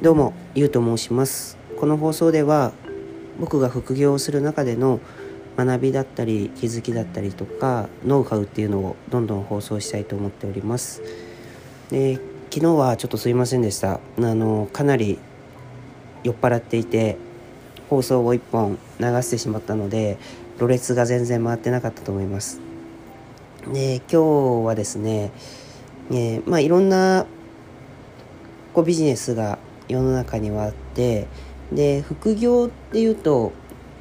どうも、ゆうと申します。この放送では、僕が副業をする中での学びだったり、気づきだったりとか、ノウハウっていうのをどんどん放送したいと思っております。で、昨日はちょっとすいませんでした。あの、かなり酔っ払っていて、放送を1本流してしまったので、ろれつが全然回ってなかったと思います。で、今日はですね、えーまあいろんなこうビジネスが世の中にはあってで副業っていうと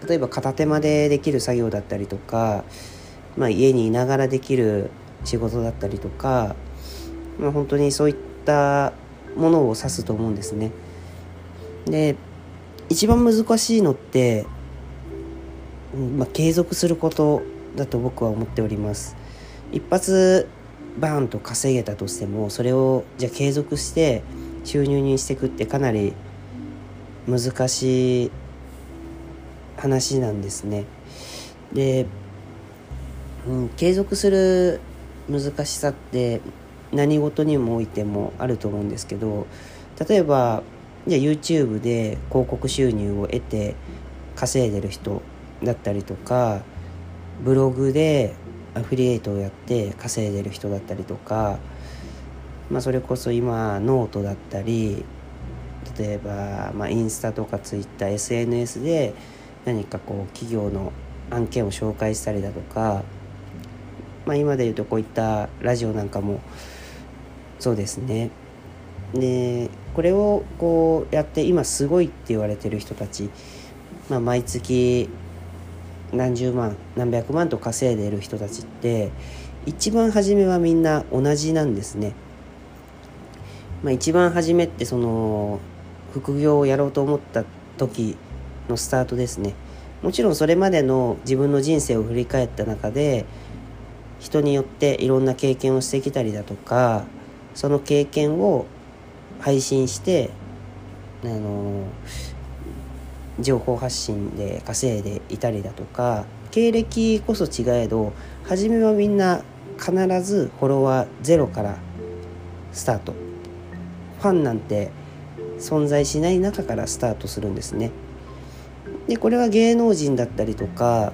例えば片手間でできる作業だったりとか、まあ、家にいながらできる仕事だったりとか、まあ、本当にそういったものを指すと思うんですね。で一番難しいのって、まあ、継続することだと僕は思っております。一発バーンと稼げたとしてもそれをじゃあ継続して収入にしていくってかなり難しい話なんですね。で、うん、継続する難しさって何事にもおいてもあると思うんですけど例えばじゃあ YouTube で広告収入を得て稼いでる人だったりとかブログでアフィリエイトをやって稼いでる人だったりとかまあ、それこそ今ノートだったり例えば、まあ、インスタとかツイッター SNS で何かこう企業の案件を紹介したりだとか、まあ、今で言うとこういったラジオなんかもそうですねでこれをこうやって今すごいって言われてる人たち、まあ、毎月何十万何百万と稼いでる人たちって一番初めはみんな同じなんですね。まあ、一番初めってその副業をやろうと思った時のスタートですね。もちろんそれまでの自分の人生を振り返った中で人によっていろんな経験をしてきたりだとかその経験を配信してあの情報発信で稼いでいたりだとか経歴こそ違えど初めはみんな必ずフォロワーゼロからスタート。ファンなんて存在しない中からスタートするんですね。でこれは芸能人だったりとか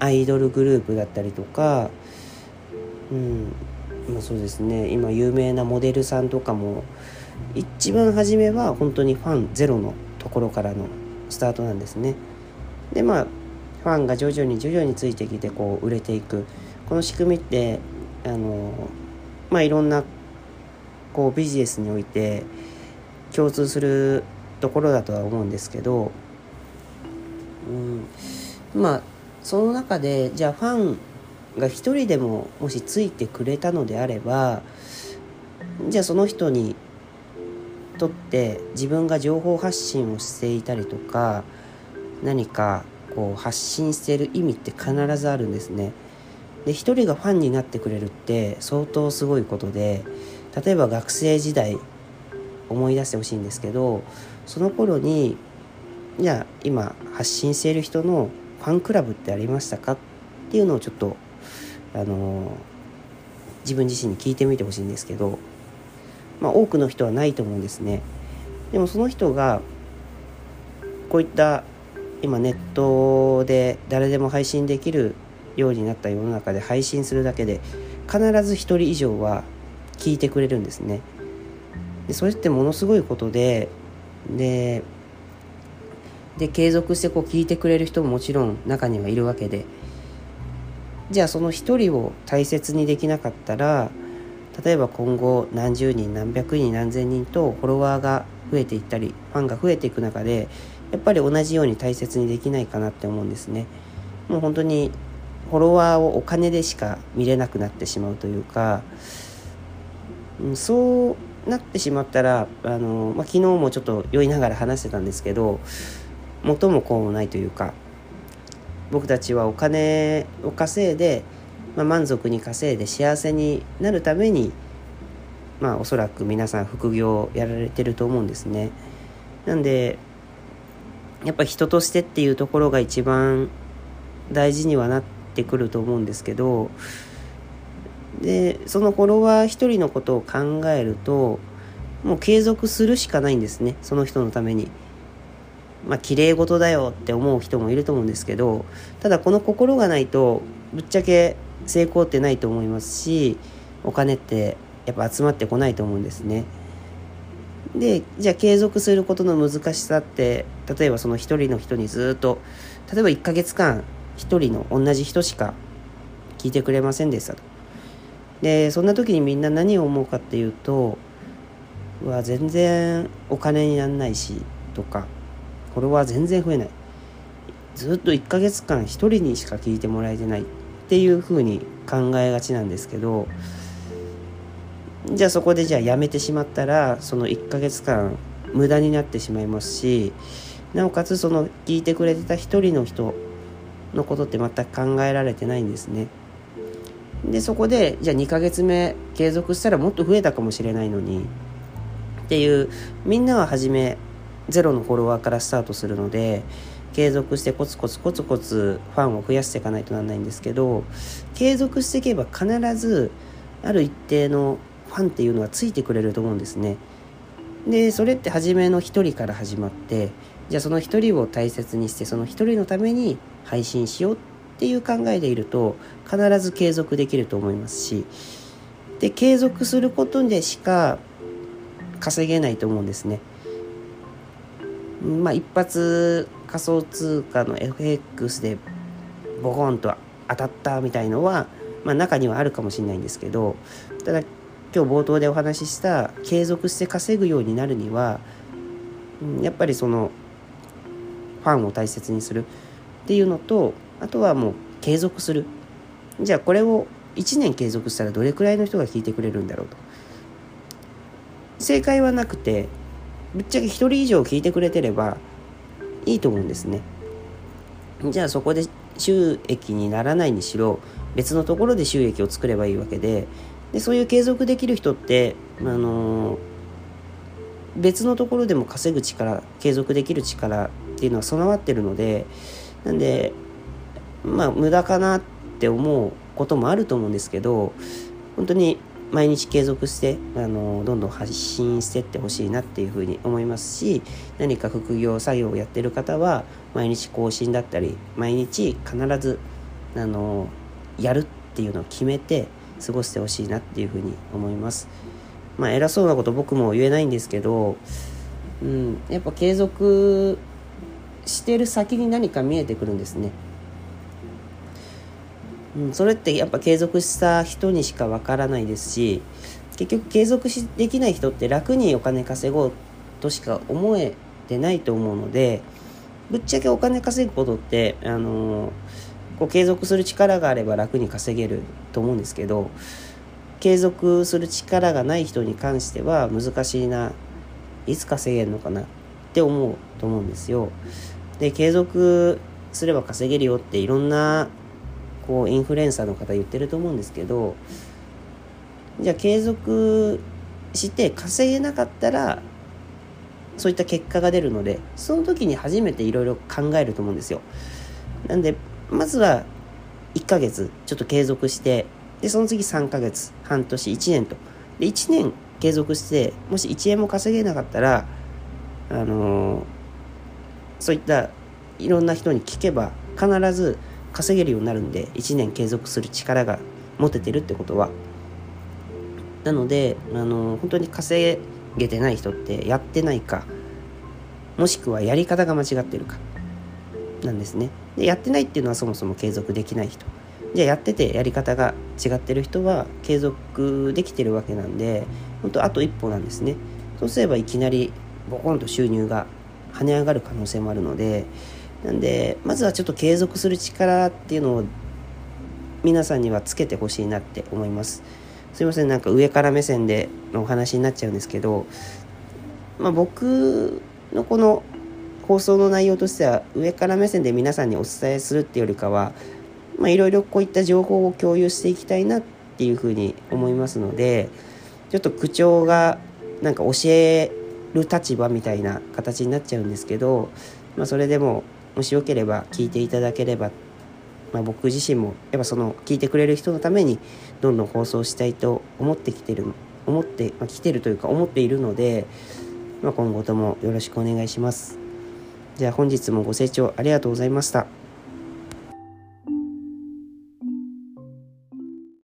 アイドルグループだったりとかうんまあそうですね今有名なモデルさんとかも一番初めは本当にファンゼロのところからのスタートなんですね。でまあファンが徐々に徐々についてきてこう売れていくこの仕組みってあのまあいろんなこうビジネスにおいて共通するところだとは思うんですけど、うん、まあその中でじゃあファンが一人でももしついてくれたのであればじゃあその人にとって自分が情報発信をしていたりとか何かこう発信してる意味って必ずあるんですね。で一人がファンになってくれるって相当すごいことで例えば学生時代思い出してほしいんですけどその頃にじゃあ今発信している人のファンクラブってありましたかっていうのをちょっとあの自分自身に聞いてみてほしいんですけどまあ多くの人はないと思うんですね。でもその人がこういった今ネットで誰でも配信できるようになった世の中で配信するだけで必ず1人以上は聞いてくれるんですね。でそれってものすごいことででで継続してこう聞いてくれる人ももちろん中にはいるわけでじゃあその1人を大切にできなかったら例えば今後何十人何百人何千人とフォロワーが増えていったりファンが増えていく中でやっぱり同じように大切にできないかなって思うんですね。もう本当にフォロワーをお金でしか見れなくなってしまうというか、うん、そうなってしまったらあの、まあ、昨日もちょっと酔いながら話してたんですけど元も子もないというか僕たちはお金を稼いで、まあ、満足に稼いで幸せになるためにまあおそらく皆さん副業をやられてると思うんですね。なんでやっぱ人としてっていうところが一番大事にはなってくると思うんですけどでそのフォロワー一人のことを考えるともう継続するしかないんですねその人のために。まあ綺麗事だよって思う人もいると思うんですけどただこの心がないとぶっちゃけ成功ってないと思いますしお金ってやっぱ集まってこないと思うんですね。でじゃあ継続することの難しさって例えばその一人の人にずっと例えば1ヶ月間一人の同じ人しか聞いてくれませんでしたと。でそんな時にみんな何を思うかっていうとうわ全然お金になんないしとかフォロワー全然増えないずっと1ヶ月間1人にしか聞いてもらえてないっていうふうに考えがちなんですけどじゃあそこでじゃあやめてしまったらその1ヶ月間無駄になってしまいますしなおかつその聞いてくれてた1人の人のことって全く考えられてないんですね。でそこでじゃあ2ヶ月目継続したらもっと増えたかもしれないのにっていうみんなは初めゼロのフォロワーからスタートするので継続してコツコツコツコツファンを増やしていかないとならないんですけど継続していけば必ずある一定のファンっていうのはついてくれると思うんですね。でそれって初めの1人から始まってじゃあその1人を大切にしてその1人のために配信しようっっていう考えでいると必ず継続できると思いますしで継続することでしか稼げないと思うんですね。まあ一発仮想通貨の FX でボコンと当たったみたいのは、まあ、中にはあるかもしれないんですけどただ今日冒頭でお話しした継続して稼ぐようになるにはやっぱりそのファンを大切にするっていうのとあとはもう継続する。じゃあこれを1年継続したらどれくらいの人が聞いてくれるんだろうと。正解はなくてぶっちゃけ1人以上聞いてくれてればいいと思うんですね。じゃあそこで収益にならないにしろ別のところで収益を作ればいいわけででそういう継続できる人ってあのー、別のところでも稼ぐ力継続できる力っていうのは備わってるのでなんでまあ無駄かなって思うこともあると思うんですけど本当に毎日継続してあのどんどん発信してってほしいなっていうふうに思いますし何か副業作業をやってる方は毎日更新だったり毎日必ずあのやるっていうのを決めて過ごしてほしいなっていうふうに思います。まあ偉そうなこと僕も言えないんですけど、うん、やっぱ継続してる先に何か見えてくるんですね。うん、それってやっぱ継続した人にしかわからないですし結局継続しできない人って楽にお金稼ごうとしか思えてないと思うのでぶっちゃけお金稼ぐことってあの、こう継続する力があれば楽に稼げると思うんですけど継続する力がない人に関しては難しいないつ稼げるのかなって思うと思うんですよ。で継続すれば稼げるよっていろんなこうインフルエンサーの方言ってると思うんですけどじゃあ継続して稼げなかったらそういった結果が出るのでその時に初めていろいろ考えると思うんですよ。なんでまずは1ヶ月ちょっと継続してでその次3ヶ月半年1年とで1年継続してもし1円も稼げなかったらあのー、そういったいろんな人に聞けば必ず稼げるようになるんで1年継続する力が持ててるってことは。なのであの本当に稼げてない人ってやってないかもしくはやり方が間違ってるかなんですね。でやってないっていうのはそもそも継続できない人。じゃあやっててやり方が違ってる人は継続できてるわけなんで本当あと一歩なんですね。そうすればいきなりボコンと収入が跳ね上がる可能性もあるのでなんでまずはちょっと継続する力っていうのを皆さんにはつけてほしいなって思います。すいませんなんか上から目線でのお話になっちゃうんですけど、まあ、僕のこの放送の内容としては上から目線で皆さんにお伝えするっていうよりかはいろいろこういった情報を共有していきたいなっていうふうに思いますのでちょっと口調がなんか教える立場みたいな形になっちゃうんですけど、まあ、それでももしよければ聞いていただければ、まあ、僕自身もやっぱその聞いてくれる人のためにどんどん放送したいと思ってきてる思って、まあ、来てるというか思っているので、まあ、今後ともよろしくお願いします。じゃあ本日もご清聴ありがとうございました。